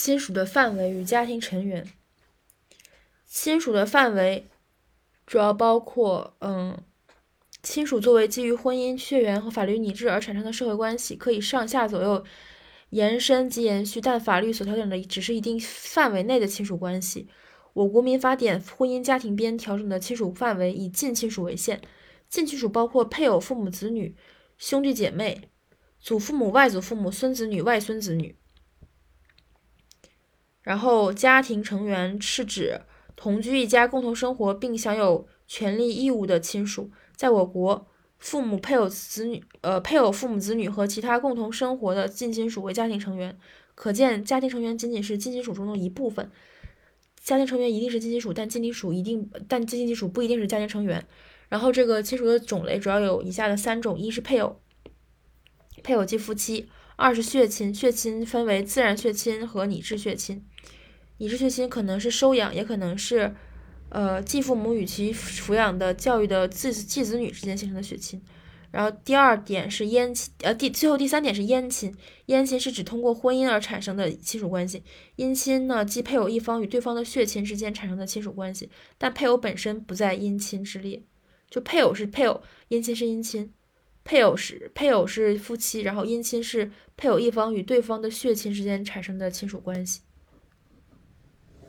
亲属的范围与家庭成员。亲属的范围主要包括，嗯，亲属作为基于婚姻、血缘和法律拟制而产生的社会关系，可以上下左右延伸及延续，但法律所调整的只是一定范围内的亲属关系。我国民法典《婚姻家庭编》调整的亲属范围以近亲属为限，近亲属包括配偶、父母、子女、兄弟姐妹、祖父母、外祖父母、孙子女、外孙子女。然后，家庭成员是指同居一家、共同生活并享有权利义务的亲属。在我国，父母、配偶、子女，呃，配偶、父母、子女和其他共同生活的近亲属为家庭成员。可见，家庭成员仅仅是近亲属中的一部分。家庭成员一定是近亲属，但近亲属一定，但近亲属不一定是家庭成员。然后，这个亲属的种类主要有以下的三种：一是配偶，配偶即夫妻；二是血亲，血亲分为自然血亲和拟制血亲。拟制血亲可能是收养，也可能是，呃，继父母与其抚养的教育的继继子女之间形成的血亲。然后第二点是姻亲，呃，第最后第三点是姻亲。姻亲是指通过婚姻而产生的亲属关系。姻亲呢，即配偶一方与对方的血亲之间产生的亲属关系，但配偶本身不在姻亲之列。就配偶是配偶，姻亲是姻亲。配偶是配偶是夫妻，然后姻亲是配偶一方与对方的血亲之间产生的亲属关系。